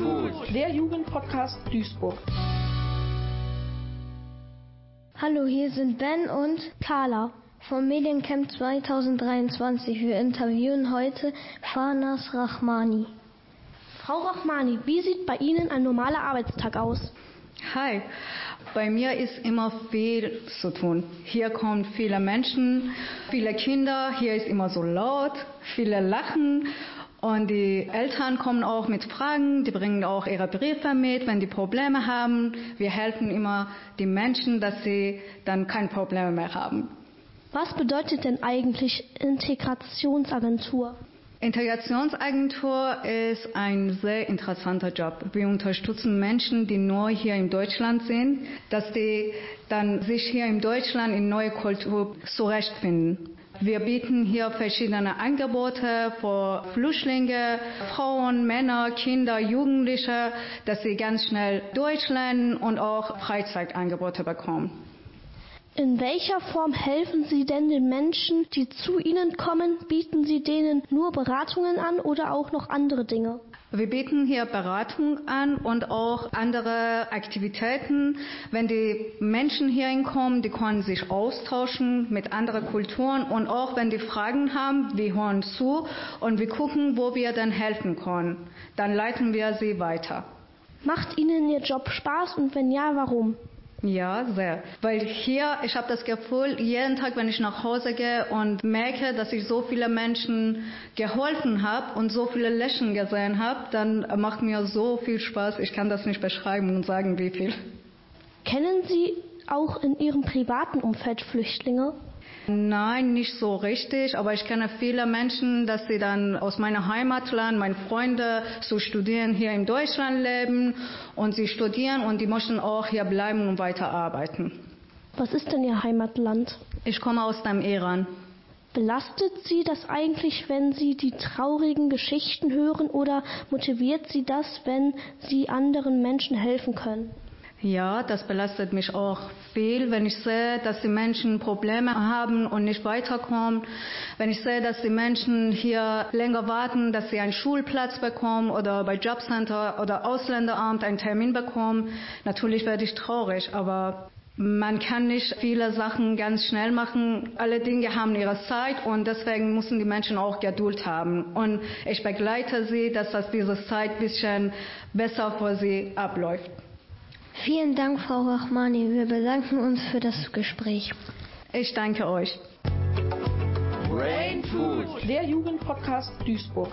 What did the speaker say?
Food. Der Jugendpodcast Duisburg. Hallo, hier sind Ben und Carla vom Mediencamp 2023. Wir interviewen heute Fanas Rahmani. Frau Rahmani, wie sieht bei Ihnen ein normaler Arbeitstag aus? Hi, bei mir ist immer viel zu tun. Hier kommen viele Menschen, viele Kinder, hier ist immer so laut, viele lachen und die Eltern kommen auch mit Fragen, die bringen auch ihre Briefe mit, wenn die Probleme haben. Wir helfen immer den Menschen, dass sie dann kein Problem mehr haben. Was bedeutet denn eigentlich Integrationsagentur? Integrationsagentur ist ein sehr interessanter Job. Wir unterstützen Menschen, die neu hier in Deutschland sind, dass die dann sich hier in Deutschland in neue Kultur zurechtfinden. Wir bieten hier verschiedene Angebote für Flüchtlinge, Frauen, Männer, Kinder, Jugendliche, dass sie ganz schnell Deutsch lernen und auch Freizeitangebote bekommen. In welcher Form helfen Sie denn den Menschen, die zu Ihnen kommen? Bieten Sie denen nur Beratungen an oder auch noch andere Dinge? Wir bieten hier Beratung an und auch andere Aktivitäten. Wenn die Menschen hierhin kommen, die können sich austauschen mit anderen Kulturen und auch wenn die Fragen haben, wir hören zu und wir gucken, wo wir dann helfen können. Dann leiten wir sie weiter. Macht Ihnen Ihr Job Spaß und wenn ja, warum? Ja, sehr. Weil hier, ich habe das Gefühl, jeden Tag, wenn ich nach Hause gehe und merke, dass ich so viele Menschen geholfen habe und so viele Lächeln gesehen habe, dann macht mir so viel Spaß. Ich kann das nicht beschreiben und sagen, wie viel. Kennen Sie auch in Ihrem privaten Umfeld Flüchtlinge? Nein, nicht so richtig, aber ich kenne viele Menschen, dass sie dann aus meinem Heimatland, meine Freunde zu studieren hier in Deutschland leben und sie studieren und die möchten auch hier bleiben und weiterarbeiten. Was ist denn Ihr Heimatland? Ich komme aus dem Iran. Belastet Sie das eigentlich, wenn Sie die traurigen Geschichten hören oder motiviert Sie das, wenn Sie anderen Menschen helfen können? Ja, das belastet mich auch viel, wenn ich sehe, dass die Menschen Probleme haben und nicht weiterkommen. Wenn ich sehe, dass die Menschen hier länger warten, dass sie einen Schulplatz bekommen oder bei Jobcenter oder Ausländeramt einen Termin bekommen. Natürlich werde ich traurig, aber man kann nicht viele Sachen ganz schnell machen. Alle Dinge haben ihre Zeit und deswegen müssen die Menschen auch Geduld haben. Und ich begleite sie, dass das diese Zeit ein bisschen besser für sie abläuft. Vielen Dank, Frau Rahmani. Wir bedanken uns für das Gespräch. Ich danke euch. Brain Food. Der Jugendpodcast Duisburg.